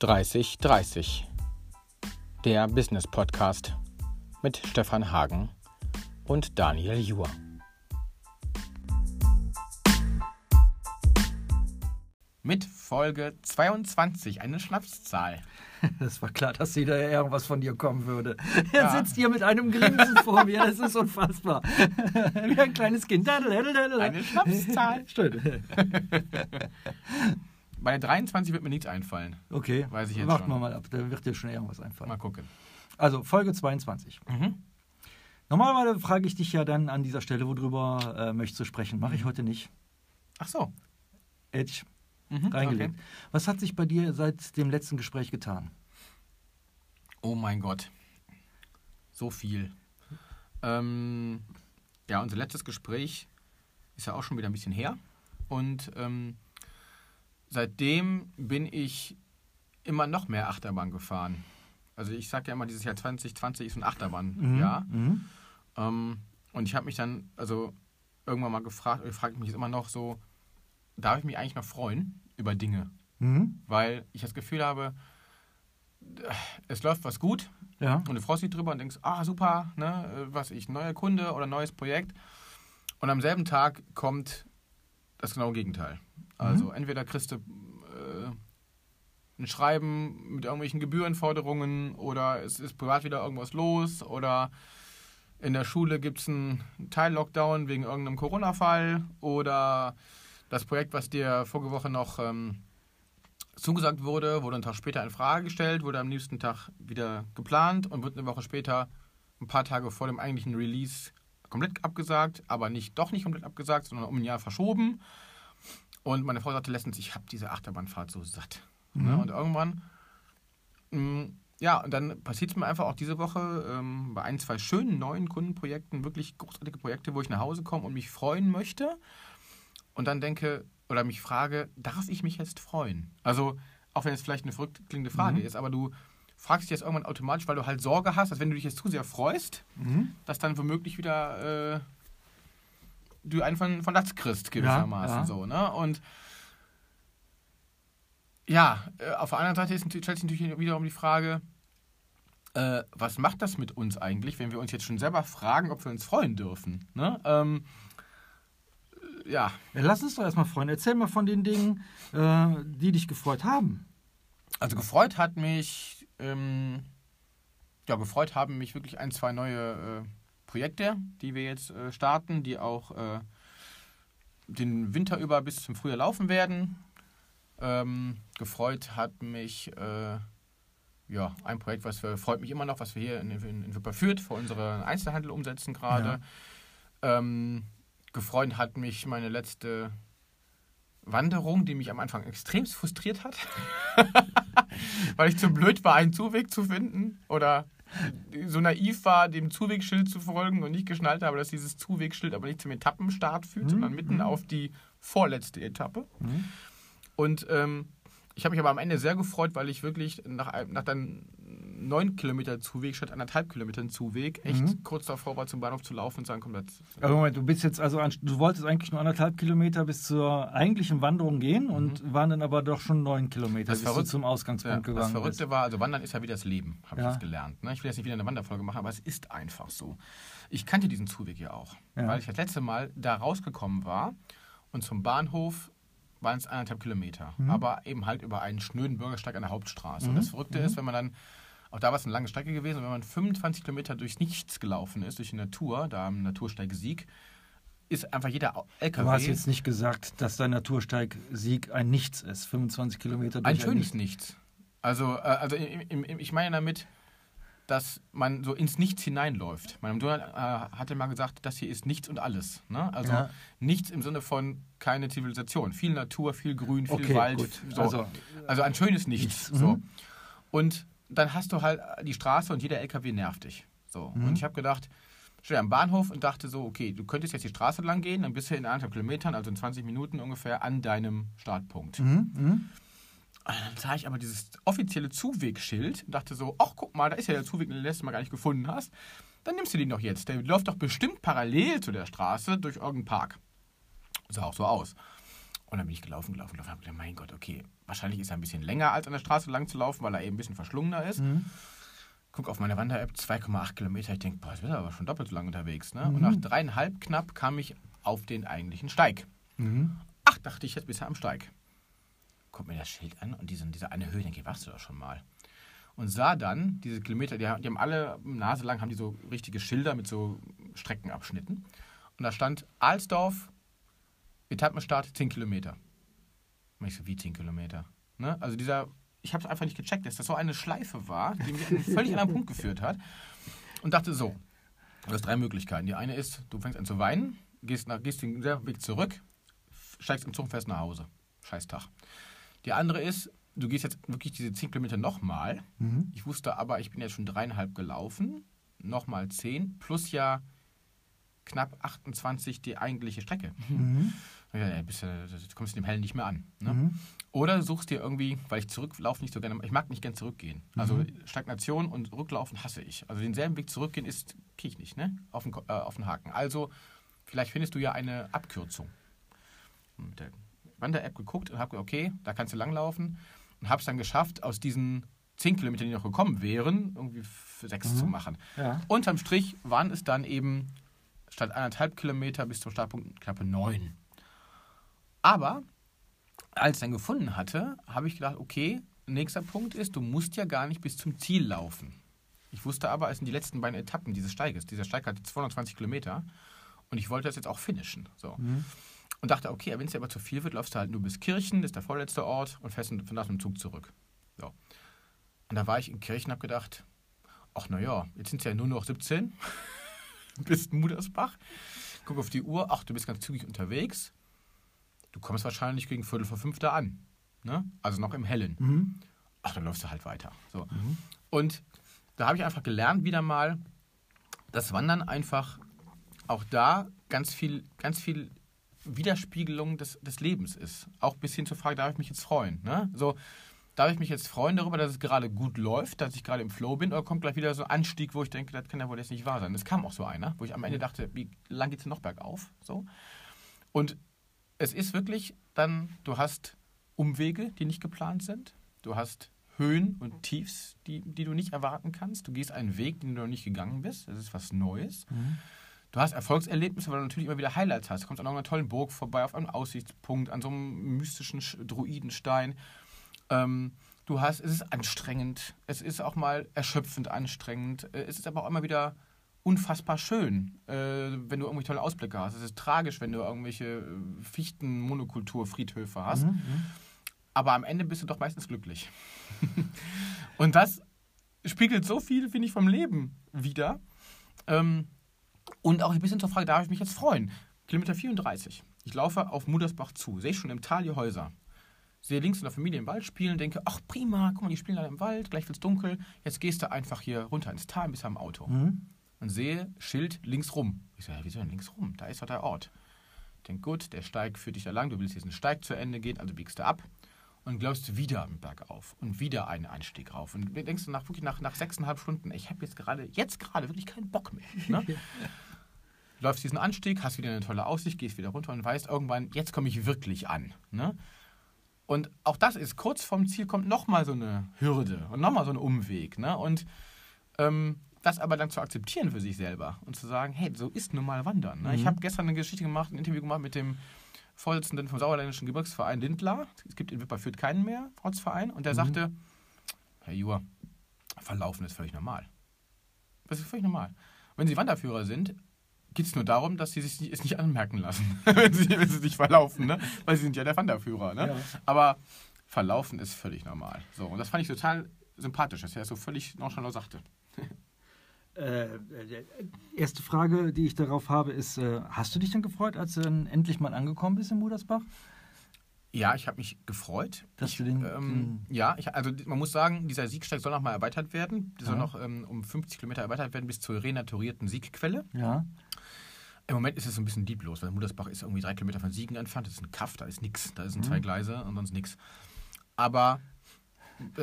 3030, der Business Podcast mit Stefan Hagen und Daniel Juhr. Mit Folge 22, eine Schnapszahl. Das war klar, dass wieder irgendwas von dir kommen würde. Er ja. sitzt hier mit einem Grinsen vor mir, das ist unfassbar. Wie ein kleines Kind. Eine Schnapszahl. Stimmt. Bei der 23 wird mir nichts einfallen. Okay. Weiß ich jetzt Warten wir mal ab, da wird dir schon irgendwas einfallen. Mal gucken. Also, Folge 22. Mhm. Normalerweise frage ich dich ja dann an dieser Stelle, worüber äh, möchtest du sprechen. Mache ich mhm. heute nicht. Ach so. Edge mhm, reingelegt. Okay. Was hat sich bei dir seit dem letzten Gespräch getan? Oh mein Gott. So viel. Ähm, ja, unser letztes Gespräch ist ja auch schon wieder ein bisschen her. Und ähm, seitdem bin ich immer noch mehr Achterbahn gefahren. Also ich sage ja immer, dieses Jahr 2020 ist ein Achterbahnjahr. Mhm. Mhm. Ähm, und ich habe mich dann, also irgendwann mal gefragt, ich frage mich jetzt immer noch so, darf ich mich eigentlich noch freuen über Dinge? Mhm. Weil ich das Gefühl habe, es läuft was gut ja. und du freust dich drüber und denkst, ah super, ne, was ich, neuer Kunde oder neues Projekt. Und am selben Tag kommt das genaue Gegenteil. Also mhm. entweder kriegst du äh, ein Schreiben mit irgendwelchen Gebührenforderungen oder es ist privat wieder irgendwas los oder in der Schule gibt es einen Teil-Lockdown wegen irgendeinem Corona-Fall oder das Projekt, was dir vorige Woche noch ähm, zugesagt wurde, wurde einen Tag später in Frage gestellt, wurde am nächsten Tag wieder geplant und wird eine Woche später, ein paar Tage vor dem eigentlichen Release, komplett abgesagt, aber nicht doch nicht komplett abgesagt, sondern um ein Jahr verschoben. Und meine Frau sagte letztens, ich habe diese Achterbahnfahrt so satt. Mhm. Ne? Und irgendwann, mh, mm, ja, und dann passiert es mir einfach auch diese Woche ähm, bei ein, zwei schönen neuen Kundenprojekten, wirklich großartige Projekte, wo ich nach Hause komme und mich freuen möchte. Und dann denke oder mich frage, darf ich mich jetzt freuen? Also, auch wenn es vielleicht eine verrückt klingende Frage mhm. ist, aber du fragst dich jetzt irgendwann automatisch, weil du halt Sorge hast, dass wenn du dich jetzt zu sehr freust, mhm. dass dann womöglich wieder äh, du einen von, von Latz kriegst, gewissermaßen ja, ja. so, ne? Und ja, äh, auf der anderen Seite ist, stellt sich natürlich wiederum die Frage, äh, was macht das mit uns eigentlich, wenn wir uns jetzt schon selber fragen, ob wir uns freuen dürfen? Ne? Ähm, ja. ja. Lass uns doch erstmal freuen. Erzähl mal von den Dingen, äh, die dich gefreut haben. Also gefreut hat mich, ähm, ja, gefreut haben mich wirklich ein, zwei neue äh, Projekte, die wir jetzt äh, starten, die auch äh, den Winter über bis zum Frühjahr laufen werden. Ähm, gefreut hat mich äh, ja, ein Projekt, was wir, freut mich immer noch, was wir hier in, in, in Wipperfürth für unseren Einzelhandel umsetzen gerade. Ja. Ähm, gefreut hat mich meine letzte Wanderung, die mich am Anfang extrem frustriert hat, weil ich zu blöd war, einen Zuweg zu finden oder so naiv war, dem Zuwegschild zu folgen und nicht geschnallt habe, dass dieses Zuwegschild aber nicht zum Etappenstart führt, mhm. sondern mitten mhm. auf die vorletzte Etappe. Mhm. Und ähm, ich habe mich aber am Ende sehr gefreut, weil ich wirklich nach, nach dann neun Kilometer Zuweg statt anderthalb Kilometern Zuweg echt mhm. kurz davor war, zum Bahnhof zu laufen und sagen, komm, jetzt. Also Moment, du bist jetzt also, du wolltest eigentlich nur anderthalb Kilometer bis zur eigentlichen Wanderung gehen mhm. und waren dann aber doch schon neun Kilometer, das bis du zum Ausgangspunkt ja, gegangen Das Verrückte bist. war, also Wandern ist ja wie das Leben, habe ja. ich jetzt gelernt. Ne? Ich will jetzt nicht wieder eine Wanderfolge machen, aber es ist einfach so. Ich kannte diesen Zuweg ja auch, ja. weil ich das letzte Mal da rausgekommen war und zum Bahnhof waren es anderthalb Kilometer, mhm. aber eben halt über einen schnöden Bürgersteig an der Hauptstraße. Mhm. Und das Verrückte mhm. ist, wenn man dann auch da war es eine lange Strecke gewesen. Und wenn man 25 Kilometer durchs Nichts gelaufen ist, durch die Natur, da am Natursteig Sieg, ist einfach jeder LKW. Du hast jetzt nicht gesagt, dass dein Natursteig Sieg ein Nichts ist. 25 Kilometer durch ein schönes ein Nichts. Also, äh, also ich meine damit, dass man so ins Nichts hineinläuft. Mein Donald äh, hatte mal gesagt, das hier ist nichts und alles. Ne? Also ja. nichts im Sinne von keine Zivilisation. Viel Natur, viel Grün, viel okay, Wald. So. Also, also ein schönes Nichts. nichts. So. Mhm. Und dann hast du halt die Straße und jeder LKW nervt dich. So. Mhm. Und ich habe gedacht, stehe am Bahnhof und dachte so, okay, du könntest jetzt die Straße lang gehen, dann bist du in anderthalb Kilometern, also in 20 Minuten ungefähr, an deinem Startpunkt. Mhm. Mhm. dann sah ich aber dieses offizielle Zuwegschild und dachte so, ach guck mal, da ist ja der Zuweg, den du letztes Mal gar nicht gefunden hast. Dann nimmst du den doch jetzt. Der läuft doch bestimmt parallel zu der Straße durch irgendeinen Park. Sah auch so aus. Und dann bin ich gelaufen, gelaufen, gelaufen. Hab gedacht, mein Gott, okay, wahrscheinlich ist er ein bisschen länger als an der Straße lang zu laufen, weil er eben ein bisschen verschlungener ist. Mhm. Guck auf meine Wander-App, 2,8 Kilometer. Ich denke, boah, jetzt wird er aber schon doppelt so lang unterwegs. Ne? Mhm. Und nach dreieinhalb knapp kam ich auf den eigentlichen Steig. Mhm. Ach, dachte ich, jetzt bist du am Steig. Guck mir das Schild an und diese, diese eine Höhe, denke ich, warst du doch schon mal. Und sah dann diese Kilometer, die, haben- die haben alle Nase lang, haben die so richtige Schilder mit so Streckenabschnitten. Und da stand Alsdorf, Etappenstart 10 Kilometer. Und ich so, wie 10 Kilometer? Ne? Also dieser, ich habe es einfach nicht gecheckt, dass das so eine Schleife war, die mich an einen völlig anderen Punkt geführt hat. Und dachte so, du hast drei Möglichkeiten. Die eine ist, du fängst an zu weinen, gehst, nach, gehst den Weg zurück, steigst im Zug und fährst nach Hause. Scheiß Tag. Die andere ist, du gehst jetzt wirklich diese 10 Kilometer nochmal. Mhm. Ich wusste aber, ich bin jetzt schon dreieinhalb gelaufen, nochmal 10, plus ja knapp 28 die eigentliche Strecke. Mhm. Ja, bist, du kommst dem Hellen nicht mehr an. Ne? Mhm. Oder suchst dir irgendwie, weil ich zurücklaufe nicht so gerne, ich mag nicht gern zurückgehen. Also Stagnation und Rücklaufen hasse ich. Also denselben Weg zurückgehen ist, kriege ich nicht, ne? Auf den, äh, auf den Haken. Also vielleicht findest du ja eine Abkürzung. Mit der Wander-App geguckt und habe gesagt, okay, da kannst du langlaufen. Und habe es dann geschafft, aus diesen 10 Kilometern, die noch gekommen wären, irgendwie sechs zu machen. Ja. Unterm Strich waren es dann eben statt anderthalb Kilometer bis zum Startpunkt knappe neun. Aber als ich dann gefunden hatte, habe ich gedacht, okay, nächster Punkt ist, du musst ja gar nicht bis zum Ziel laufen. Ich wusste aber, es sind die letzten beiden Etappen dieses Steiges. Dieser Steig hat 220 Kilometer und ich wollte das jetzt auch finishen. So. Mhm. Und dachte, okay, wenn es dir aber zu viel wird, läufst du halt nur bis Kirchen, das ist der vorletzte Ort, und fährst von da mit dem Zug zurück. So. Und da war ich in Kirchen und habe gedacht, ach naja, jetzt sind es ja nur noch 17 bis Mudersbach. Guck auf die Uhr, ach, du bist ganz zügig unterwegs. Du kommst wahrscheinlich gegen Viertel vor fünf da an. Ne? Also noch im Hellen. Mhm. Ach, dann läufst du halt weiter. So. Und da habe ich einfach gelernt, wieder mal, dass Wandern einfach auch da ganz viel, ganz viel Widerspiegelung des, des Lebens ist. Auch bis hin zur Frage, darf ich mich jetzt freuen? Ne? So, darf ich mich jetzt freuen darüber, dass es gerade gut läuft, dass ich gerade im Flow bin, oder kommt gleich wieder so ein Anstieg, wo ich denke, das kann ja wohl jetzt nicht wahr sein. Es kam auch so einer, wo ich am Ende dachte, wie lang geht es noch bergauf? So. Und es ist wirklich dann, du hast Umwege, die nicht geplant sind. Du hast Höhen und Tiefs, die, die du nicht erwarten kannst. Du gehst einen Weg, den du noch nicht gegangen bist. Das ist was Neues. Du hast Erfolgserlebnisse, weil du natürlich immer wieder Highlights hast. Du kommst an einer tollen Burg vorbei, auf einem Aussichtspunkt, an so einem mystischen Sch- Druidenstein. Ähm, du hast, es ist anstrengend. Es ist auch mal erschöpfend anstrengend. Äh, Es ist aber auch immer wieder unfassbar schön, äh, wenn du irgendwie tolle Ausblicke hast. Es ist tragisch, wenn du irgendwelche äh, Fichten-Monokultur-Friedhöfe hast. Mhm. Aber am Ende bist du doch meistens glücklich. Und das spiegelt so viel, finde ich, vom Leben wieder. Ähm, und auch ein bisschen zur Frage, darf ich mich jetzt freuen? Kilometer 34. Ich laufe auf Mudersbach zu, sehe schon im Tal die Häuser. Sehe links in der Familie im Wald spielen, denke, ach prima, guck mal, die spielen da im Wald, gleich wird's dunkel. Jetzt gehst du einfach hier runter ins Tal, bis am Auto. Mhm. Und sehe Schild links rum. Ich so, ja, wieso denn links rum? Da ist doch der Ort. Ich denke, gut, der Steig führt dich da lang, du willst diesen Steig zu Ende gehen, also biegst du ab und glaubst wieder einen Berg auf und wieder einen Einstieg rauf. Und du denkst nach, wirklich nach, nach sechseinhalb Stunden, ich habe jetzt gerade, jetzt gerade wirklich keinen Bock mehr. Ne? Läufst diesen Anstieg, hast wieder eine tolle Aussicht, gehst wieder runter und weißt irgendwann, jetzt komme ich wirklich an. Ne? Und auch das ist, kurz vorm Ziel kommt nochmal so eine Hürde und nochmal so ein Umweg. Ne? Und ähm, das aber dann zu akzeptieren für sich selber und zu sagen, hey, so ist nun mal Wandern. Ne? Ich Mhm. habe gestern eine Geschichte gemacht, ein Interview gemacht mit dem Vorsitzenden vom Sauerländischen Gebirgsverein Lindlar. Es gibt in Wipperfürth keinen mehr, Ortsverein. Und der Mhm. sagte, Herr Juhr, Verlaufen ist völlig normal. Das ist völlig normal. Wenn Sie Wanderführer sind, geht es nur darum, dass Sie sich nicht- es nicht anmerken lassen, wenn, Sie, wenn Sie sich verlaufen. Ne? Weil Sie sind ja der Wanderführer. Ne? Ja. Aber Verlaufen ist völlig normal. So, und das fand ich total sympathisch, dass er das so völlig nonchalant sagte. Äh, äh, erste Frage, die ich darauf habe, ist: äh, Hast du dich dann gefreut, als du dann endlich mal angekommen bist in Mudersbach? Ja, ich habe mich gefreut. Dass ich, du den- ähm, ja, ich, also man muss sagen, dieser Siegsteig soll noch mal erweitert werden. Der soll Ja. noch ähm, um 50 Kilometer erweitert werden bis zur renaturierten Siegquelle. Ja. Im Moment ist es so ein bisschen lieblos, weil Mudersbach ist irgendwie drei Kilometer von Siegen entfernt. Das ist ein Kaff, da ist nichts. Da sind zwei Mhm. Gleise und sonst nichts. Aber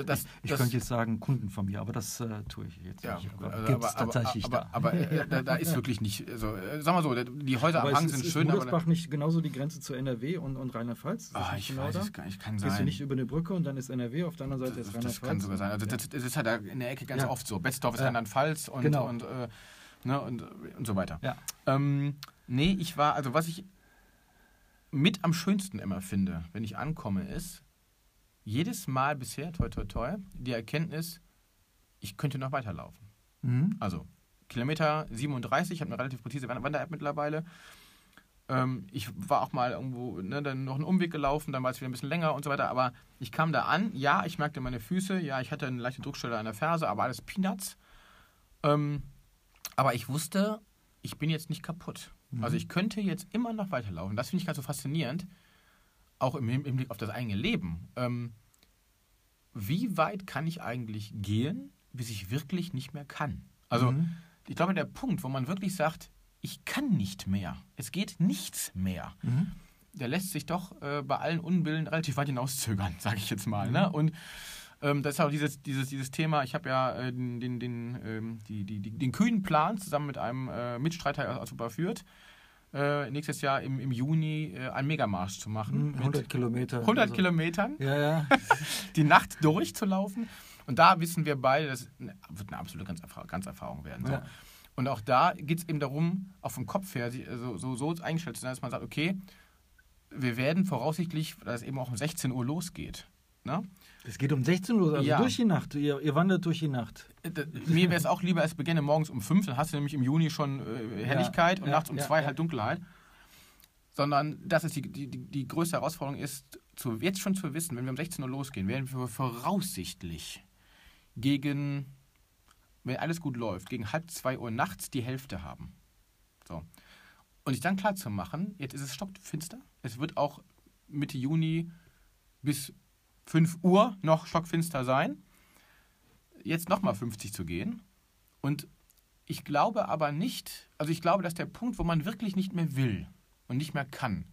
das, Ich das, könnte jetzt sagen, Kunden von mir, aber das äh, tue ich jetzt ja, nicht. Aber also, gibt es aber, tatsächlich aber, da. aber, aber äh, da, da ist wirklich nicht, also, äh, sag mal so, die Häuser Aber am Hang ist, sind ist, schön, ist aber... Nicht genauso die Grenze zu NRW und, und Rheinland-Pfalz? Ist das Ah, nicht ich genau weiß da? es gar nicht, kann Gehst sein. du nicht über eine Brücke und dann ist NRW, auf der anderen Seite ist Das, Rheinland-Pfalz? das kann sogar sein. Also Ja. das, das ist halt da in der Ecke ganz Ja. oft so. Betzdorf ist Ja. Rheinland-Pfalz und, Genau. und, äh, ne, und, und so weiter. Ja. Ähm, nee, ich war, also was ich mit am schönsten immer finde, wenn ich ankomme, ist jedes Mal bisher, toi toi toi, die Erkenntnis, ich könnte noch weiterlaufen. Mhm. Also Kilometer 37, ich habe eine relativ präzise Wander- Wander-App mittlerweile. Ähm, ich war auch mal irgendwo, ne, dann noch einen Umweg gelaufen, dann war es wieder ein bisschen länger und so weiter. Aber ich kam da an, ja, ich merkte meine Füße, ja, ich hatte eine leichte Druckstelle an der Ferse, aber alles Peanuts. Ähm, aber ich wusste, ich bin jetzt nicht kaputt. Also ich könnte jetzt immer noch weiterlaufen. Das finde ich ganz so faszinierend, auch im Hin- Hinblick auf das eigene Leben. Ähm, wie weit kann ich eigentlich gehen, bis ich wirklich nicht mehr kann? Also Mhm. ich glaube, der Punkt, wo man wirklich sagt, ich kann nicht mehr, es geht nichts mehr, Mhm. der lässt sich doch äh, bei allen Unbillen relativ weit hinauszögern, sage ich jetzt mal. Ne? Und ähm, das ist auch dieses, dieses, dieses Thema, ich habe ja äh, den, den, den, ähm, die, die, die, den kühnen Plan zusammen mit einem äh, Mitstreiter aus Super Fürth, äh, nächstes Jahr im, im Juni äh, einen Megamarsch zu machen. Mhm. 100 mit Kilometer. 100 Also- Kilometern Ja, ja. die Nacht durchzulaufen. Und da wissen wir beide, das wird eine absolute ganz, ganz Erfahrung werden. So. Ja. Und auch da geht es eben darum, auch vom Kopf her so, so, so eingestellt zu sein, dass man sagt, okay, wir werden voraussichtlich, dass es eben auch um 16 Uhr losgeht. Ne? Es geht um 16 Uhr, also Ja. durch die Nacht. Ihr, ihr wandert durch die Nacht. Äh, Mir wäre es auch lieber, es beginne morgens um 5, dann hast du nämlich im Juni schon äh, Helligkeit und ja, nachts um ja, 2 ja. halt Dunkelheit. Sondern es die, die, die, die größte Herausforderung ist, zu, jetzt schon zu wissen, wenn wir um 16 Uhr losgehen, werden wir voraussichtlich gegen, wenn alles gut läuft, gegen halb 2 Uhr nachts die Hälfte haben. So. Und sich dann klar zu machen, jetzt ist es stockfinster, es wird auch Mitte Juni bis 5 Uhr noch stockfinster sein. Jetzt nochmal 50 zu gehen. Und ich glaube aber nicht, also ich glaube, dass der Punkt, wo man wirklich nicht mehr will und nicht mehr kann,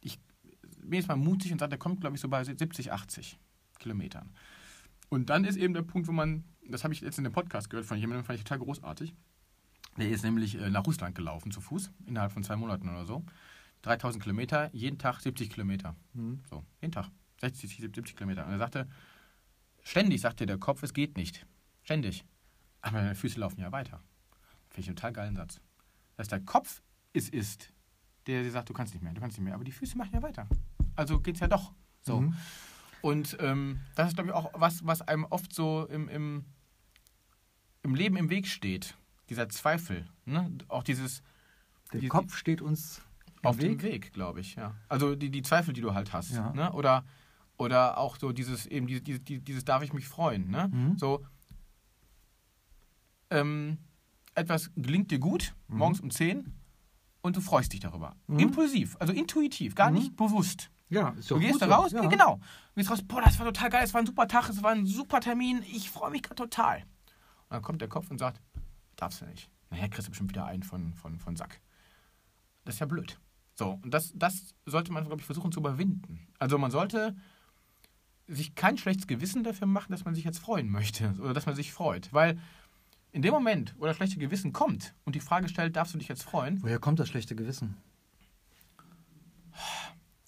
ich bin jetzt mal mutig und sage, der kommt, glaube ich, so bei 70, 80 Kilometern. Und dann ist eben der Punkt, wo man, das habe ich jetzt in dem Podcast gehört von jemandem, fand ich total großartig. Der ist nämlich äh, nach Russland gelaufen zu Fuß, innerhalb von zwei Monaten oder so. 3000 Kilometer, jeden Tag 70 Kilometer. Mhm. So, jeden Tag. 60, 70 Kilometer. Und er sagte, ständig sagte der Kopf, es geht nicht. Ständig. Aber deine Füße laufen ja weiter. Finde ich einen total geilen Satz. Dass der Kopf es ist, der dir sagt, du kannst nicht mehr, du kannst nicht mehr. Aber die Füße machen ja weiter. Also geht's ja doch. So. Mhm. Und ähm, das ist, glaube ich, auch was, was einem oft so im, im, im Leben im Weg steht. Dieser Zweifel. Ne? Auch dieses Der Die- Kopf steht uns auf Weg. dem Weg, glaube ich, ja. Also die, die Zweifel, die du halt hast. Ja. Ne? Oder, oder auch so dieses, eben dieses, dieses, dieses darf ich mich freuen. Ne? Mhm. So, ähm, etwas gelingt dir gut, Mhm. morgens um 10 und du freust dich darüber. Mhm. Impulsiv, also intuitiv, gar Mhm. nicht bewusst. Ja, ist Du gehst da raus, Ja. genau. Du gehst raus, boah, das war total geil, es war ein super Tag, es war ein super Termin, ich freue mich gerade total. Und dann kommt der Kopf und sagt, darfst du nicht. Nachher kriegst du bestimmt wieder einen von, von, von Sack. Das ist ja blöd. So, und das, das sollte man, glaube ich, versuchen zu überwinden. Also man sollte sich kein schlechtes Gewissen dafür machen, dass man sich jetzt freuen möchte oder dass man sich freut. Weil in dem Moment, wo das schlechte Gewissen kommt und die Frage stellt, darfst du dich jetzt freuen, Woher kommt das schlechte Gewissen?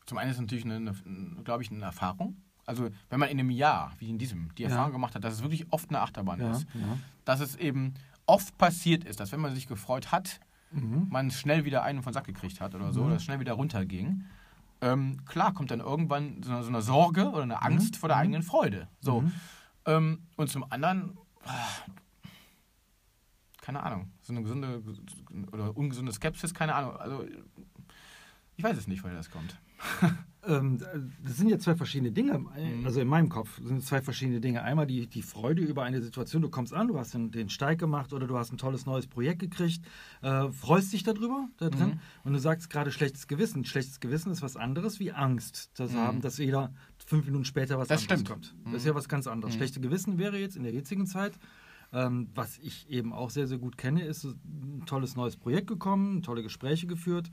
Zum einen ist es natürlich, eine, eine, glaube ich, eine Erfahrung. Also wenn man in einem Jahr, wie in diesem, die Ja. Erfahrung gemacht hat, dass es wirklich oft eine Achterbahn Ja, ist. ja. Dass es eben oft passiert ist, dass wenn man sich gefreut hat, Mhm. man schnell wieder einen von Sack gekriegt hat oder so, Mhm. oder es schnell wieder runterging. Ähm, klar kommt dann irgendwann so eine, so eine Sorge oder eine Angst vor der Mhm. eigenen Freude. So. Mhm. Ähm, und zum anderen, ah, keine Ahnung, so eine gesunde oder ungesunde Skepsis, keine Ahnung. Also ich weiß es nicht, woher das kommt. Ähm, das sind ja zwei verschiedene Dinge. Mhm. Also in meinem Kopf sind es zwei verschiedene Dinge. Einmal die, die Freude über eine Situation. Du kommst an, du hast den, den Steig gemacht oder du hast ein tolles neues Projekt gekriegt, äh, freust dich darüber, da drin. Mhm. Und du sagst gerade schlechtes Gewissen. Schlechtes Gewissen ist was anderes wie Angst. Das Mhm. haben, dass jeder fünf Minuten später was Das anderes stimmt. kommt. Mhm. Das ist ja was ganz anderes. Mhm. Schlechte Gewissen wäre jetzt in der jetzigen Zeit. Ähm, was ich eben auch sehr, sehr gut kenne, ist ein tolles neues Projekt gekommen, tolle Gespräche geführt.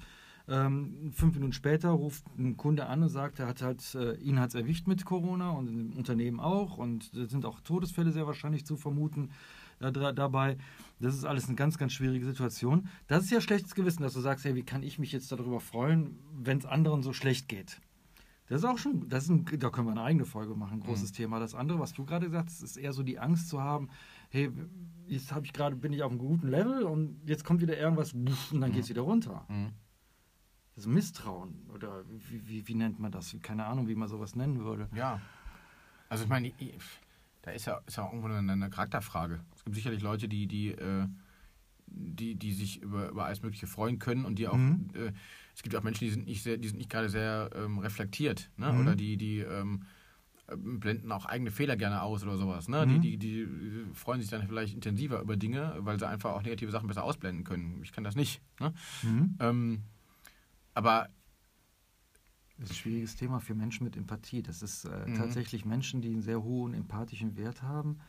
Ähm, fünf Minuten später ruft ein Kunde an und sagt, er hat halt, äh, ihn hat es erwischt mit Corona und im Unternehmen auch und es sind auch Todesfälle sehr wahrscheinlich zu vermuten äh, dra- dabei. Das ist alles eine ganz, ganz schwierige Situation. Das ist ja schlechtes Gewissen, dass du sagst, hey, wie kann ich mich jetzt darüber freuen, wenn es anderen so schlecht geht? Das ist auch schon, das ist ein, da können wir eine eigene Folge machen, ein großes Thema. Das andere, was du gerade gesagt hast, ist eher so die Angst zu haben, hey, jetzt habe ich gerade, bin ich auf einem guten Level und jetzt kommt wieder irgendwas und dann geht es wieder runter. Mhm. Das Misstrauen oder wie, wie, wie nennt man das? Keine Ahnung, wie man sowas nennen würde. Ja. Also ich meine, da ist ja, ist ja irgendwo eine, eine Charakterfrage. Es gibt sicherlich Leute, die, die, äh, die, die sich über, über alles Mögliche freuen können und die auch, Mhm. äh, es gibt auch Menschen, die sind nicht sehr, die sind nicht gerade sehr ähm, reflektiert, ne? Mhm. Oder die, die ähm, äh, blenden auch eigene Fehler gerne aus oder sowas. Ne? Mhm. Die, die, die freuen sich dann vielleicht intensiver über Dinge, weil sie einfach auch negative Sachen besser ausblenden können. Ich kann das nicht. Ne? Mhm. Ähm, aber Das ist ein schwieriges Thema für Menschen mit Empathie. Das ist äh, Mhm. tatsächlich Menschen, die einen sehr hohen empathischen Wert haben.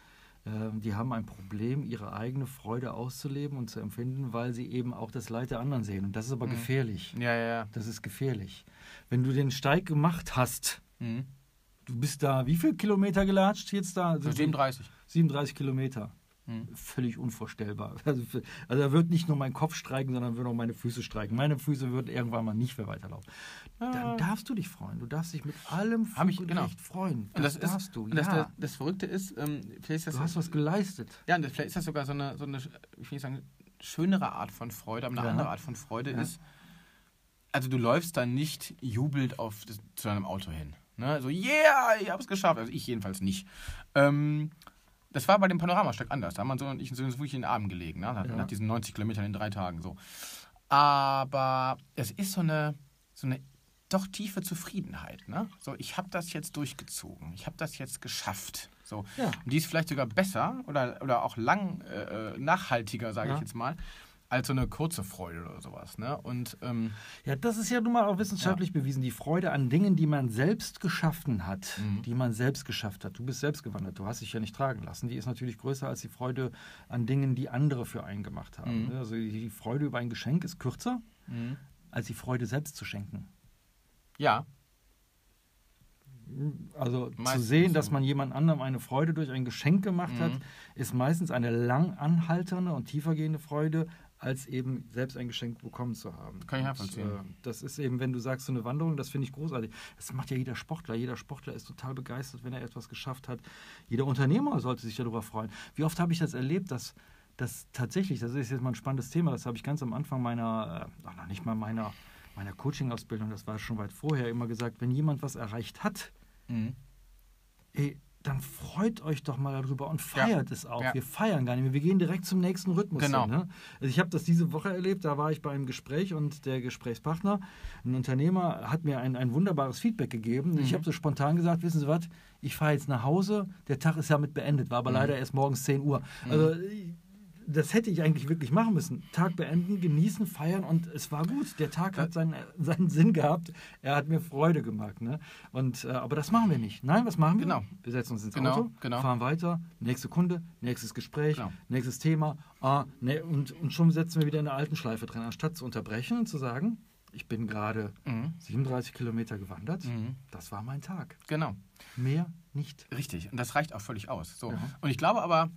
Ähm, die haben ein Problem, ihre eigene Freude auszuleben und zu empfinden, weil sie eben auch das Leid der anderen sehen. Und das ist aber Mhm. gefährlich. ja, ja, ja. Das ist gefährlich. Wenn du den Steig gemacht hast, Mhm. du bist da, wie viel Kilometer gelatscht jetzt da? So 37. 37 Kilometer. Mhm. Völlig unvorstellbar. Also, also da wird nicht nur mein Kopf streiken, sondern würden auch meine Füße streiken. Meine Füße würden irgendwann mal nicht mehr weiterlaufen. Dann darfst du dich freuen. Du darfst dich mit allem Hab ich- genau. Freuen. Und Das, das, ist, darfst du. und das, ja. das, das Verrückte ist, ähm, vielleicht ist das, du hast was geleistet. ja, und das, vielleicht ist das sogar so eine, so eine, ich will nicht sagen, schönere Art von Freude, aber eine Ja. andere Art von Freude Ja. ist, also du läufst dann nicht jubelnd auf das, zu deinem Auto hin. Ne? So, yeah, ich habe es geschafft. Also ich jedenfalls nicht. Ähm, das war bei dem Panoramastück anders. Da haben man so und ich so wirklich in den Armen gelegen, ne? nach, Ja. nach diesen 90 Kilometern in drei Tagen. So. Aber es ist so eine, so eine doch tiefe Zufriedenheit. Ne? So, ich habe das jetzt durchgezogen. Ich habe das jetzt geschafft. So. Ja. Und die ist vielleicht sogar besser oder, oder auch lang äh, äh, nachhaltiger, sage Ja. ich jetzt mal, als so eine kurze Freude oder sowas. Ne? Und ähm, Ja, das ist ja nun mal auch wissenschaftlich bewiesen. Die Freude an Dingen, die man selbst geschaffen hat, Mhm. die man selbst geschafft hat. Du bist selbst gewandert, du hast dich ja nicht tragen lassen. Die ist natürlich größer als die Freude an Dingen, die andere für einen gemacht haben. Mhm. Also die Freude über ein Geschenk ist kürzer, Mhm. als die Freude selbst zu schenken. ja, Also Meistens zu sehen, dass man jemand anderem eine Freude durch ein Geschenk gemacht hat, Mhm. ist meistens eine lang anhaltende und tiefergehende Freude, als eben selbst ein Geschenk bekommen zu haben. Kann ich Und, nachvollziehen. äh, das ist eben, wenn du sagst, so eine Wanderung, das finde ich großartig. Das macht ja jeder Sportler. Jeder Sportler ist total begeistert, wenn er etwas geschafft hat. Jeder Unternehmer sollte sich darüber freuen. Wie oft habe ich das erlebt, dass das tatsächlich, das ist jetzt mal ein spannendes Thema, das habe ich ganz am Anfang meiner, äh, noch nicht mal meiner, meiner Coaching-Ausbildung, das war schon weit vorher, immer gesagt, wenn jemand was erreicht hat, Mhm. ey, dann freut euch doch mal darüber und Ja. feiert es auch. Ja. Wir feiern gar nicht mehr. Wir gehen direkt zum nächsten Rhythmus. Genau. hin, ne? Also ich habe das diese Woche erlebt, da war ich bei einem Gespräch und der Gesprächspartner, ein Unternehmer, hat mir ein, ein wunderbares Feedback gegeben. Ich Mhm. habe so spontan gesagt, wissen Sie was, ich fahre jetzt nach Hause, der Tag ist damit beendet, war aber Mhm. leider erst morgens 10 Uhr. Also das hätte ich eigentlich wirklich machen müssen. Tag beenden, genießen, feiern und es war gut. Der Tag hat seinen, seinen Sinn gehabt. Er hat mir Freude gemacht. Ne? Und, äh, aber das machen wir nicht. Nein, was machen wir? Genau. Wir setzen uns ins Genau, Auto, genau. fahren weiter, nächste Kunde, nächstes Gespräch, Genau. nächstes Thema. Ah, ne, und, und schon setzen wir wieder in der alten Schleife drin. Anstatt zu unterbrechen und zu sagen, ich bin gerade Mhm. 37 Kilometer gewandert, Mhm. das war mein Tag. Genau. Mehr nicht. Richtig. Und das reicht auch völlig aus. So. Ja. Und ich glaube aber,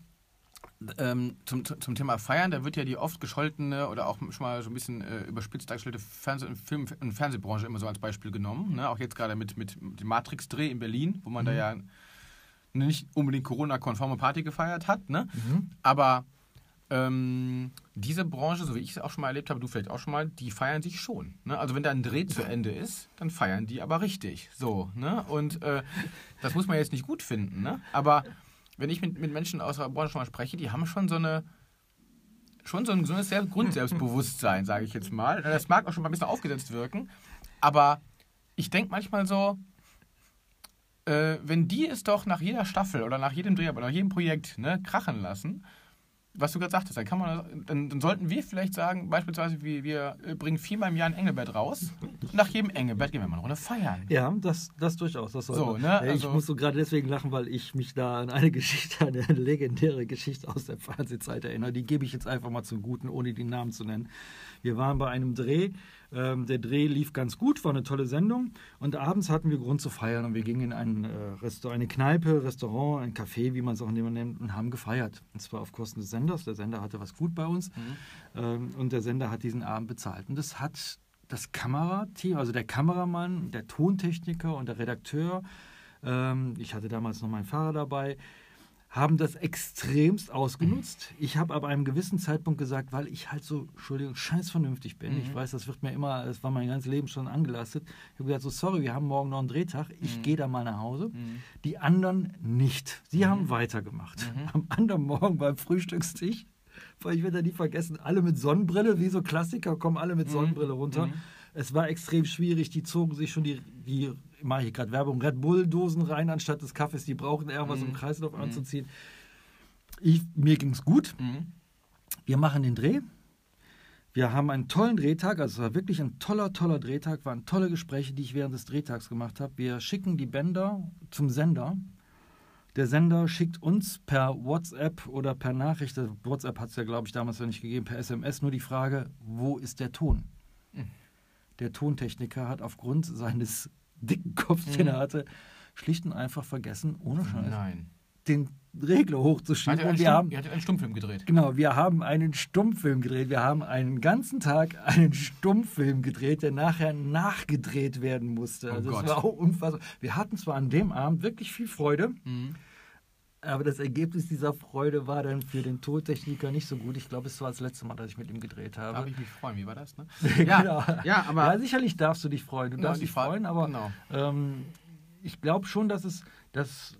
ähm, zum, zum Thema Feiern, da wird ja die oft gescholtene oder auch schon mal so ein bisschen äh, überspitzt dargestellte Fernseh- und Film- und Fernsehbranche immer so als Beispiel genommen. Ne? Auch jetzt gerade mit, mit dem Matrix-Dreh in Berlin, wo man da ja nicht unbedingt Corona-konforme Party gefeiert hat. Ne? Mhm. Aber ähm, diese Branche, so wie ich es auch schon mal erlebt habe, du vielleicht auch schon mal, die feiern sich schon. Ne? Also wenn da ein Dreh zu Ende ist, dann feiern die aber richtig. So, ne? Und äh, das muss man jetzt nicht gut finden, ne? Aber wenn ich mit, mit Menschen aus der Branche mal spreche, die haben schon so eine schon so ein gesundes Selbst Grundselbstbewusstsein, sage ich jetzt mal. Das mag auch schon mal ein bisschen aufgesetzt wirken, aber ich denke manchmal so, äh, wenn die es doch nach jeder Staffel oder nach jedem Dreh, aber nach jedem Projekt ne, krachen lassen, was du gerade sagtest, dann, kann man, dann, dann sollten wir vielleicht sagen, beispielsweise, wir, wir bringen viermal im Jahr ein Engelbett raus. Nach jedem Engelbett gehen wir mal eine Runde feiern. Ja, das, das durchaus. Das So, ne, Ja, ich also- muss so gerade deswegen lachen, weil ich mich da an eine Geschichte, eine legendäre Geschichte aus der Fernsehzeit erinnere. Die gebe ich jetzt einfach mal zum Guten, ohne den Namen zu nennen. Wir waren bei einem Dreh Ähm, der Dreh lief ganz gut, war eine tolle Sendung. Und abends hatten wir Grund zu feiern. Und wir gingen in ein, äh, eine Kneipe, Restaurant, ein Café, wie man es auch immer nennt, und haben gefeiert. Und zwar auf Kosten des Senders. Der Sender hatte was gut bei uns. Ähm, und der Sender hat diesen Abend bezahlt. Und das hat das Kamerateam, also der Kameramann, der Tontechniker und der Redakteur, ähm, ich hatte damals noch meinen Fahrer dabei, haben das extremst ausgenutzt. Ich habe ab einem gewissen Zeitpunkt gesagt, weil ich halt so, Entschuldigung, scheiß vernünftig bin. Ich weiß, das wird mir immer, das war mein ganzes Leben schon angelastet. Ich habe gesagt, so sorry, wir haben morgen noch einen Drehtag. Ich gehe da mal nach Hause. Die anderen nicht. Sie haben weitergemacht. Am anderen Morgen beim Frühstückstisch, weil ich werde nie vergessen, alle mit Sonnenbrille, wie so Klassiker, kommen alle mit Sonnenbrille runter. Es war extrem schwierig. Die zogen sich schon die, die mache ich gerade Werbung, Red Bull-Dosen rein anstatt des Kaffees. Die brauchen eher was, um den Kreislauf anzuziehen. Ich, mir ging es gut. Wir machen den Dreh. Wir haben einen tollen Drehtag, also es war wirklich ein toller, toller Drehtag, waren tolle Gespräche, die ich während des Drehtags gemacht habe. Wir schicken die Bänder zum Sender. Der Sender schickt uns per WhatsApp oder per Nachricht, WhatsApp hat es ja, glaube ich, damals noch nicht gegeben, per SMS nur die Frage, wo ist der Ton? Der Tontechniker hat aufgrund seines dicken Kopfs, den er hatte, schlicht und einfach vergessen, ohne Scheiß, Nein. den Regler hochzuschieben. Hat er Und wir Stumm, haben, hattet einen Stummfilm gedreht. Genau, wir haben einen Stummfilm gedreht. Wir haben einen ganzen Tag einen Stummfilm gedreht, der nachher nachgedreht werden musste. Oh Also das Gott. war auch unfassbar. Wir hatten zwar an dem Abend wirklich viel Freude, Mhm. Aber das Ergebnis dieser Freude war dann für den Tontechniker nicht so gut. Ich glaube, es war das letzte Mal, dass ich mit ihm gedreht habe. Darf ich mich freuen? Wie war das? Ne? genau. ja, aber ja, sicherlich darfst du dich freuen. Du Genau, darfst dich freuen, aber genau. ähm, ich glaube schon, dass es, dass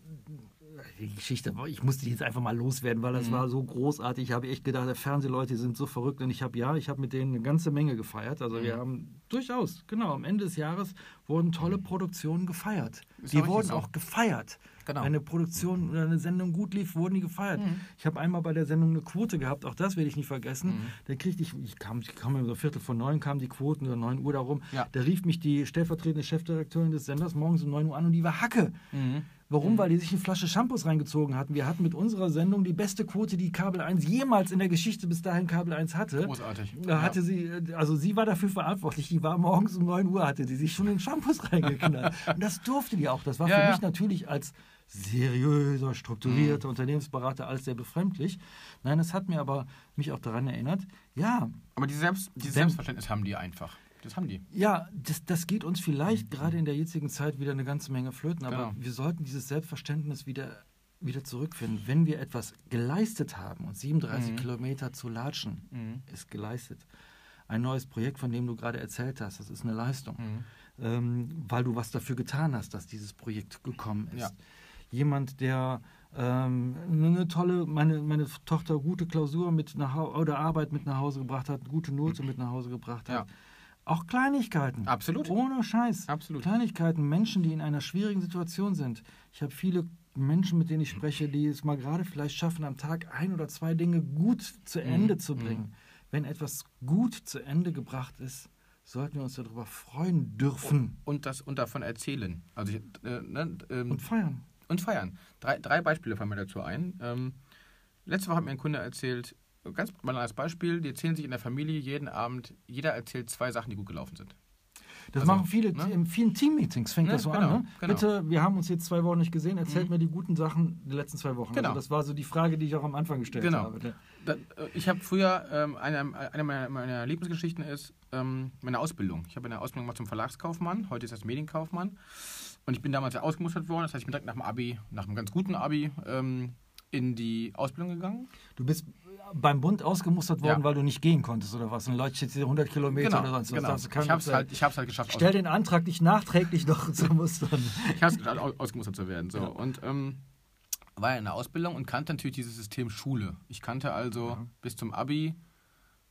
die Geschichte, ich musste jetzt einfach mal loswerden, weil Mhm. das war so großartig. Ich habe echt gedacht, die Fernsehleute sind so verrückt und ich habe ja, ich habe mit denen eine ganze Menge gefeiert. Also Mhm. wir haben durchaus, genau, am Ende des Jahres wurden tolle Produktionen gefeiert. Ist die wurden so. auch gefeiert. Genau. Wenn eine Produktion oder eine Sendung gut lief, wurden die gefeiert. Ich habe einmal bei der Sendung eine Quote gehabt, auch das werde ich nicht vergessen. Da kriegte ich, ich kam, ich kam um so Viertel vor neun, kamen die Quoten oder neun Uhr darum. Ja. Da rief mich die stellvertretende Chefredakteurin des Senders morgens um 9 Uhr an und die war Hacke. Mhm. Warum? Weil die sich eine Flasche Shampoos reingezogen hatten. Wir hatten mit unserer Sendung die beste Quote, die Kabel 1 jemals in der Geschichte bis dahin Kabel 1 hatte. Großartig. Da hatte sie, also sie war dafür verantwortlich. Die war morgens um 9 Uhr, hatte die sich schon in Shampoos reingeknallt. Und das durfte die auch. Das war Ja, für ja. mich natürlich als seriöser, strukturierter Unternehmensberater alles sehr befremdlich. Nein, das hat mir aber mich auch daran erinnert, ja, Aber dieses, Selbst, dieses Selbstverständnis haben die einfach. Das haben die. ja, das, das geht uns vielleicht gerade in der jetzigen Zeit wieder eine ganze Menge flöten, aber Genau. wir sollten dieses Selbstverständnis wieder, wieder zurückfinden. Wenn wir etwas geleistet haben und 37 Kilometer zu latschen, ist geleistet. Ein neues Projekt, von dem du gerade erzählt hast, das ist eine Leistung, ähm, weil du was dafür getan hast, dass dieses Projekt gekommen ist. Ja. Jemand, der ähm, eine tolle, meine, meine Tochter gute Klausur mit nach oder Arbeit mit nach Hause gebracht hat, gute Note mit nach Hause gebracht hat. Ja. Auch Kleinigkeiten. Absolut. Ohne Scheiß. Absolut. Kleinigkeiten, Menschen, die in einer schwierigen Situation sind. Ich habe viele Menschen, mit denen ich spreche, die es mal gerade vielleicht schaffen, am Tag ein oder zwei Dinge gut zu Mhm. Ende zu bringen. Wenn etwas gut zu Ende gebracht ist, sollten wir uns darüber freuen dürfen Und, das, und davon erzählen. Also, äh, ne, ähm, und feiern. Und feiern. Drei, drei Beispiele fallen mir dazu ein. Ähm, letzte Woche hat mir ein Kunde erzählt, ganz banales Beispiel, die erzählen sich in der Familie jeden Abend, jeder erzählt zwei Sachen, die gut gelaufen sind. Das Also, machen viele, ne? in vielen Teammeetings fängt Ne, das so genau, an. Ne? genau. Bitte, wir haben uns jetzt zwei Wochen nicht gesehen, erzählt mir die guten Sachen der letzten zwei Wochen. Genau. Also das war so die Frage, die ich auch am Anfang gestellt Genau. habe. ne? Da, äh, ich habe früher, ähm, eine, eine meiner, meiner Lieblingsgeschichten ist ähm, meine Ausbildung. Ich habe eine Ausbildung gemacht zum Verlagskaufmann, heute ist das Medienkaufmann. Und ich bin damals ja ausgemustert worden, das heißt, ich bin direkt nach dem Abi, nach einem ganz guten Abi, ähm, in die Ausbildung gegangen. Du bist beim Bund ausgemustert worden, Ja. weil du nicht gehen konntest oder was? Und Leute hier 100 Kilometer oder sonst was. genau. Ich habe es halt, ich hab's halt geschafft, Stell den Antrag, dich nachträglich noch zu mustern. Ich habe es geschafft, aus- ausgemustert zu werden. So. Und ähm, war ja in der Ausbildung und kannte natürlich dieses System Schule. Ich kannte also bis zum Abi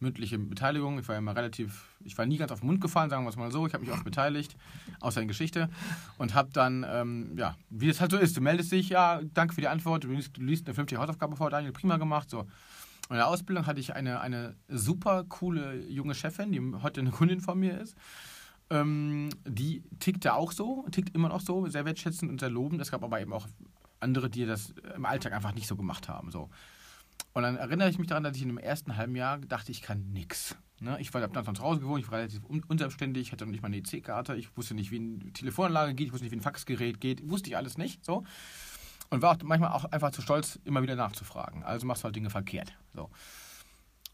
mündliche Beteiligung. Ich war immer relativ, ich war nie ganz auf den Mund gefallen, sagen wir es mal so. Ich habe mich oft beteiligt, außer in Geschichte. Und habe dann, ähm, ja, wie es halt so ist, du meldest dich, ja, danke für die Antwort, du liest, du liest eine fünfte Hausaufgabe vor, Daniel, prima gemacht, so. Und in der Ausbildung hatte ich eine, eine super coole junge Chefin, die heute eine Kundin von mir ist. Ähm, die tickte auch so, tickt immer noch so, sehr wertschätzend und sehr lobend. Es gab aber eben auch andere, die das im Alltag einfach nicht so gemacht haben. So. Und dann erinnere ich mich daran, dass ich in dem ersten halben Jahr dachte, ich kann nix. Ne? Ich war dann zu Hause gewohnt, ich war relativ un unselbstständig, hatte noch nicht mal eine EC-Karte, ich wusste nicht, wie eine Telefonanlage geht, ich wusste nicht, wie ein Faxgerät geht, wusste ich alles nicht. So. Und war auch manchmal auch einfach zu stolz, immer wieder nachzufragen. Also machst du halt Dinge verkehrt. So.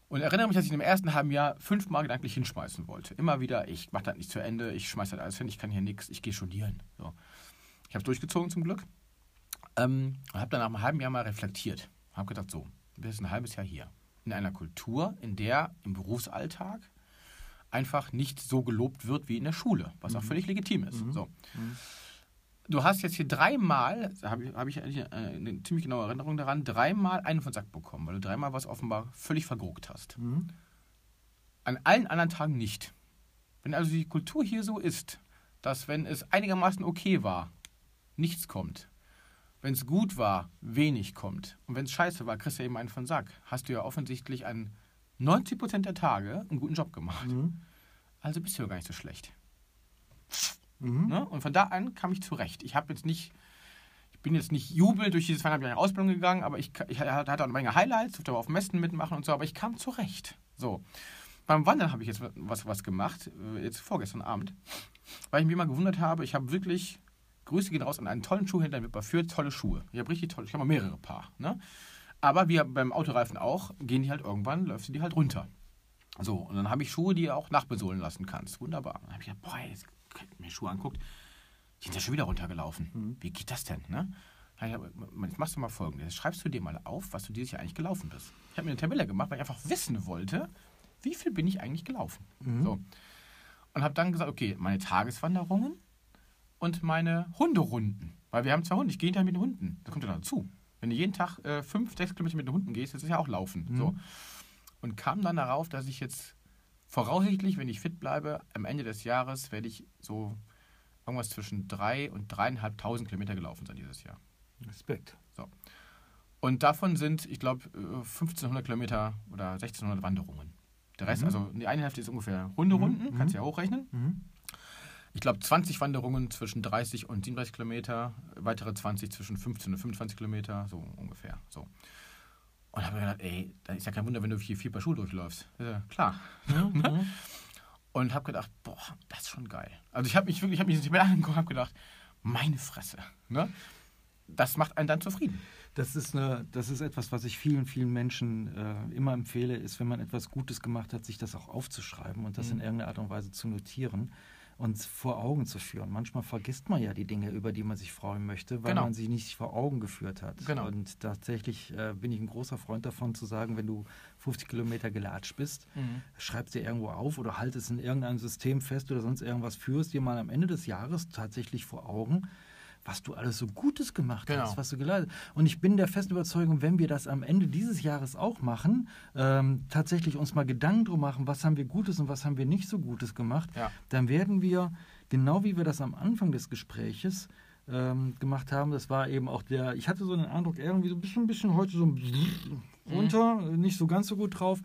Und erinnere mich, dass ich im ersten halben Jahr fünfmal gedanklich hinschmeißen wollte. Immer wieder, ich mache das nicht zu Ende, ich schmeiße das alles hin, ich kann hier nichts, ich gehe studieren. So. Ich habe es durchgezogen zum Glück. Ähm, und habe dann nach einem halben Jahr mal reflektiert. Habe gedacht, so, wir sind ein halbes Jahr hier. In einer Kultur, in der im Berufsalltag einfach nicht so gelobt wird wie in der Schule, was auch völlig legitim ist. Mhm. So. Mhm. Du hast jetzt hier dreimal, da habe ich, hab ich eigentlich eine, eine ziemlich genaue Erinnerung daran, dreimal einen von Sack bekommen, weil du dreimal was offenbar völlig verguckt hast. Mhm. An allen anderen Tagen nicht. Wenn also die Kultur hier so ist, dass wenn es einigermaßen okay war, nichts kommt. Wenn es gut war, wenig kommt. Und wenn es scheiße war, kriegst du eben einen von Sack. Hast du ja offensichtlich an 90% der Tage einen guten Job gemacht. Mhm. Also bist du ja gar nicht so schlecht. Mhm. Ne? Und von da an kam ich zurecht. Ich habe jetzt nicht, ich bin jetzt nicht jubelnd durch diese zweieinhalb Jahre Ausbildung gegangen, aber ich, ich hatte auch eine Menge Highlights, durfte aber auf Messen mitmachen und so, aber ich kam zurecht. So. Beim Wandern habe ich jetzt was, was gemacht, äh, jetzt vorgestern Abend, weil ich mich mal gewundert habe, ich habe wirklich, Grüße gehen raus an einen tollen Schuhhändler in Wipperfürth, tolle Schuhe. Ich habe richtig tolle, ich habe mal mehrere Paar. Ne? Aber wie beim Autoreifen auch, gehen die halt irgendwann, läufst du die halt runter. So, und dann habe ich Schuhe, die du auch nachbesohlen lassen kannst. Wunderbar. Dann habe ich gedacht, boah, jetzt mir Schuhe anguckt, die sind ja schon wieder runtergelaufen. Mhm. Wie geht das denn? Ne? Jetzt machst du mal folgendes. Jetzt schreibst du dir mal auf, was du dieses Jahr eigentlich gelaufen bist. Ich habe mir eine Tabelle gemacht, weil ich einfach wissen wollte, wie viel bin ich eigentlich gelaufen. Mhm. So. Und habe dann gesagt, okay, meine Tageswanderungen und meine Hunderunden. Weil wir haben zwei Hunde, ich gehe hinterher mit den Hunden. Das kommt ja dazu. Wenn du jeden Tag äh, fünf, sechs Kilometer mit den Hunden gehst, das ist ja auch Laufen. Mhm. So. Und kam dann darauf, dass ich jetzt voraussichtlich, wenn ich fit bleibe, am Ende des Jahres werde ich so irgendwas zwischen drei und dreieinhalbtausend Kilometer gelaufen sein dieses Jahr. Respekt. Und davon sind, ich glaube, 1500 Kilometer oder 1600 Wanderungen. Der Rest, Mhm. also die eine Hälfte ist ungefähr Hunderunden, Mhm. kannst du ja hochrechnen. Mhm. Ich glaube, 20 Wanderungen zwischen 30 und 37 Kilometer, weitere 20 zwischen 15 und 25 Kilometer, so ungefähr. So. Und habe mir gedacht, ey, da ist ja kein Wunder, wenn du hier vier Paar Schuhe durchläufst. Ja klar. Mhm. Und habe gedacht, boah, das ist schon geil. Also ich habe mich wirklich, ich habe mich nicht mehr angeguckt und habe gedacht, meine Fresse. Ne? Das macht einen dann zufrieden. Das ist, eine, das ist etwas, was ich vielen, vielen Menschen äh, immer empfehle, ist, wenn man etwas Gutes gemacht hat, sich das auch aufzuschreiben und das Mhm. in irgendeiner Art und Weise zu notieren und vor Augen zu führen. Manchmal vergisst man ja die Dinge, über die man sich freuen möchte, weil Genau. man sie nicht vor Augen geführt hat. Genau. Und tatsächlich äh, bin ich ein großer Freund davon zu sagen, wenn du 50 Kilometer gelatscht bist, schreibst dir irgendwo auf oder halt es in irgendeinem System fest oder sonst irgendwas, führst dir mal am Ende des Jahres tatsächlich vor Augen, was du alles so Gutes gemacht Genau. hast, was du geleistet Und ich bin der festen Überzeugung, wenn wir das am Ende dieses Jahres auch machen, ähm, tatsächlich uns mal Gedanken drum machen, was haben wir Gutes und was haben wir nicht so Gutes gemacht, Ja. dann werden wir, genau wie wir das am Anfang des Gespräches ähm, gemacht haben, das war eben auch der, ich hatte so den Eindruck, irgendwie so ein bisschen, ein bisschen heute so runter, nicht so ganz so gut drauf.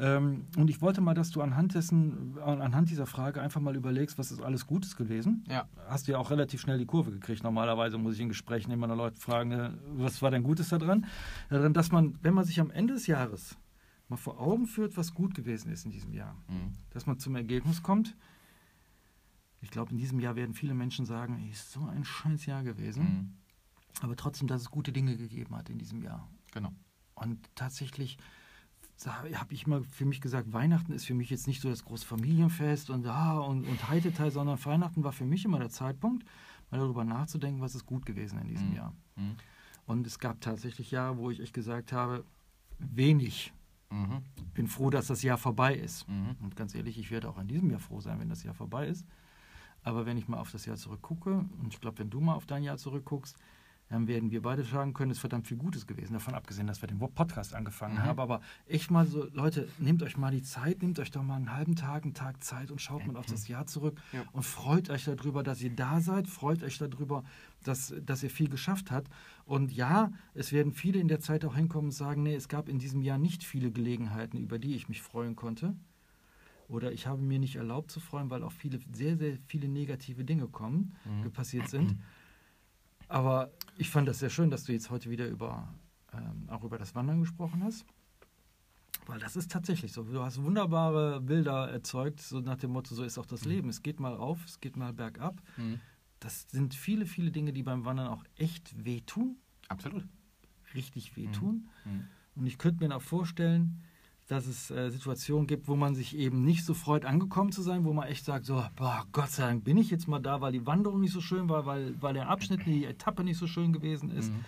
Ähm, und ich wollte mal, dass du anhand dessen, anhand dieser Frage einfach mal überlegst, was ist alles Gutes gewesen. Ja. Hast du ja auch relativ schnell die Kurve gekriegt. Normalerweise muss ich in Gesprächen immer noch Leute fragen, äh, was war denn Gutes daran? Daran, dass man, wenn man sich am Ende des Jahres mal vor Augen führt, was gut gewesen ist in diesem Jahr, Mhm. dass man zum Ergebnis kommt. Ich glaube, in diesem Jahr werden viele Menschen sagen, ey, ist so ein scheiß Jahr gewesen. Mhm. Aber trotzdem, dass es gute Dinge gegeben hat in diesem Jahr. Genau. Und tatsächlich habe ich immer für mich gesagt, Weihnachten ist für mich jetzt nicht so das große Familienfest und ah, und, und Heiteteil, sondern Weihnachten war für mich immer der Zeitpunkt, mal darüber nachzudenken, was ist gut gewesen in diesem Mhm. Jahr. Mhm. Und es gab tatsächlich Jahre, wo ich echt gesagt habe, wenig. Mhm. Bin froh, dass das Jahr vorbei ist. Mhm. Und ganz ehrlich, ich werde auch in diesem Jahr froh sein, wenn das Jahr vorbei ist. Aber wenn ich mal auf das Jahr zurückgucke, und ich glaube, wenn du mal auf dein Jahr zurückguckst, dann werden wir beide sagen können, es ist verdammt viel Gutes gewesen. Davon abgesehen, dass wir den Podcast angefangen Mhm. haben. Aber echt mal so, Leute, nehmt euch mal die Zeit, nehmt euch doch mal einen halben Tag, einen Tag Zeit und schaut mal auf das Jahr zurück Ja. und freut euch darüber, dass ihr da seid, freut euch darüber, dass, dass ihr viel geschafft habt. Und ja, es werden viele in der Zeit auch hinkommen und sagen, nee, es gab in diesem Jahr nicht viele Gelegenheiten, über die ich mich freuen konnte. Oder ich habe mir nicht erlaubt zu freuen, weil auch viele, sehr, sehr viele negative Dinge kommen, Mhm. passiert sind. Aber ich fand das sehr schön, dass du jetzt heute wieder über, ähm, auch über das Wandern gesprochen hast. Weil das ist tatsächlich so. Du hast wunderbare Bilder erzeugt, so nach dem Motto, so ist auch das Leben. Es geht mal rauf, es geht mal bergab. Mhm. Das sind viele, viele Dinge, die beim Wandern auch echt wehtun, Absolut. richtig wehtun. Mhm. Und ich könnte mir auch vorstellen, dass es äh, Situationen gibt, wo man sich eben nicht so freut, angekommen zu sein, wo man echt sagt, so, boah, Gott sei Dank bin ich jetzt mal da, weil die Wanderung nicht so schön war, weil, weil der Abschnitt, die Etappe nicht so schön gewesen ist. Mhm.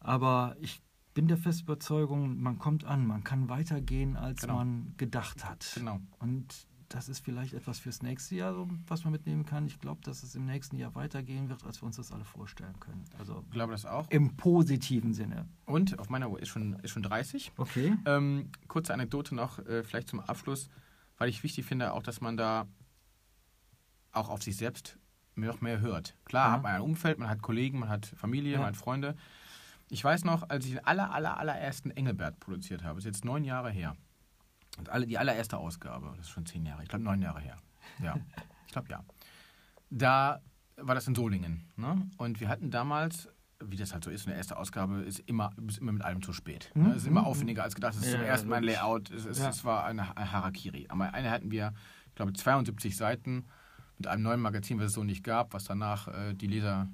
Aber ich bin der festen Überzeugung, man kommt an, man kann weitergehen, als Genau. man gedacht hat. Genau. Und das ist vielleicht etwas fürs nächste Jahr, was man mitnehmen kann. Ich glaube, dass es im nächsten Jahr weitergehen wird, als wir uns das alle vorstellen können. Also Ich glaube das auch. im positiven Sinne. Und auf meiner Uhr ist schon, ist schon 30. Okay. Ähm, kurze Anekdote noch, äh, vielleicht zum Abschluss, weil ich wichtig finde, auch, dass man da auch auf sich selbst noch mehr hört. Klar Ja. hat man ein Umfeld, man hat Kollegen, man hat Familie, Ja. man hat Freunde. Ich weiß noch, als ich den aller, aller, allerersten Engelbert produziert habe, ist jetzt neun Jahre her. Und alle, die allererste Ausgabe, das ist schon zehn Jahre, ich glaube neun Jahre her. Ja, ich glaube ja. Da war das in Solingen. Ne? Und wir hatten damals, wie das halt so ist, eine erste Ausgabe ist immer, ist immer mit allem zu spät. Mhm, Ne? Es ist immer mhm, aufwendiger als gedacht. Es ist Ja, zum ersten Mal ein. Layout. Es, ist, Ja. es war eine Ha- Harakiri. Am eine hatten wir, ich glaube, 72 Seiten mit einem neuen Magazin, was es so nicht gab, was danach äh, die Leser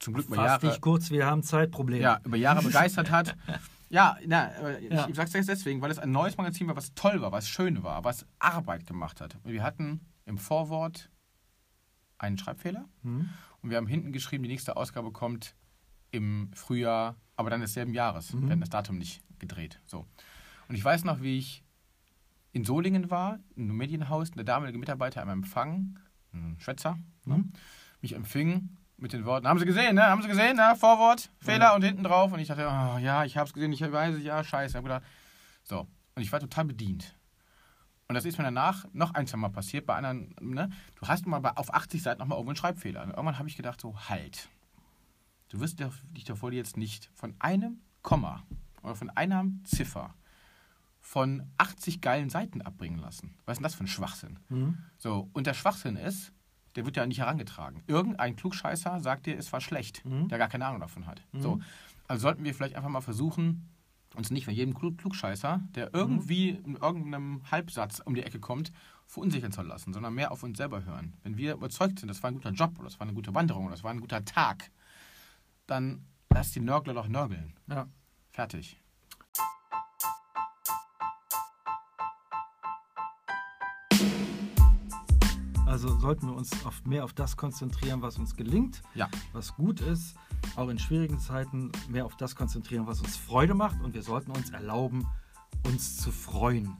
zum Glück über Fass Jahre, dich kurz, wir haben Zeitprobleme. ja, über Jahre begeistert hat. Ja, na, äh, Ja. ich, ich sag's jetzt deswegen, weil es ein neues Magazin war, was toll war, was schön war, was Arbeit gemacht hat. Wir hatten im Vorwort einen Schreibfehler Hm? und wir haben hinten geschrieben, die nächste Ausgabe kommt im Frühjahr, aber dann desselben Jahres. Mhm. Wir hatten das Datum nicht gedreht. So. Und ich weiß noch, wie ich in Solingen war, in einem Medienhaus, der damalige Mitarbeiter am Empfang, ein Schwätzer, ne, Mhm. mich empfing mit den Worten, haben Sie gesehen, ne? Haben Sie gesehen, ne? Vorwort, Fehler Ja. und hinten drauf. Und ich dachte, oh, ja, ich habe es gesehen, ich weiß es, ja, scheiße. Hab gedacht, so. Und ich war total bedient. Und das ist mir danach noch ein, Mal passiert bei anderen, ne? Du hast mal auf 80 Seiten nochmal irgendwo einen Schreibfehler. Und irgendwann habe ich gedacht, so, halt. Du wirst dich davor jetzt nicht von einem Komma oder von einer Ziffer von 80 geilen Seiten abbringen lassen. Was ist denn das für ein Schwachsinn? Hm? So, und der Schwachsinn ist, der wird ja nicht herangetragen. Irgendein Klugscheißer sagt dir, es war schlecht, Mhm. der gar keine Ahnung davon hat. Mhm. So, also sollten wir vielleicht einfach mal versuchen, uns nicht von jedem Klug Klugscheißer, der irgendwie in irgendeinem Halbsatz um die Ecke kommt, verunsichern zu lassen, sondern mehr auf uns selber hören. Wenn wir überzeugt sind, das war ein guter Job oder das war eine gute Wanderung oder das war ein guter Tag, dann lass die Nörgler doch nörgeln. Ja. Fertig. Also sollten wir uns auf, mehr auf das konzentrieren, was uns gelingt, Ja. was gut ist, auch in schwierigen Zeiten mehr auf das konzentrieren, was uns Freude macht und wir sollten uns erlauben, uns zu freuen.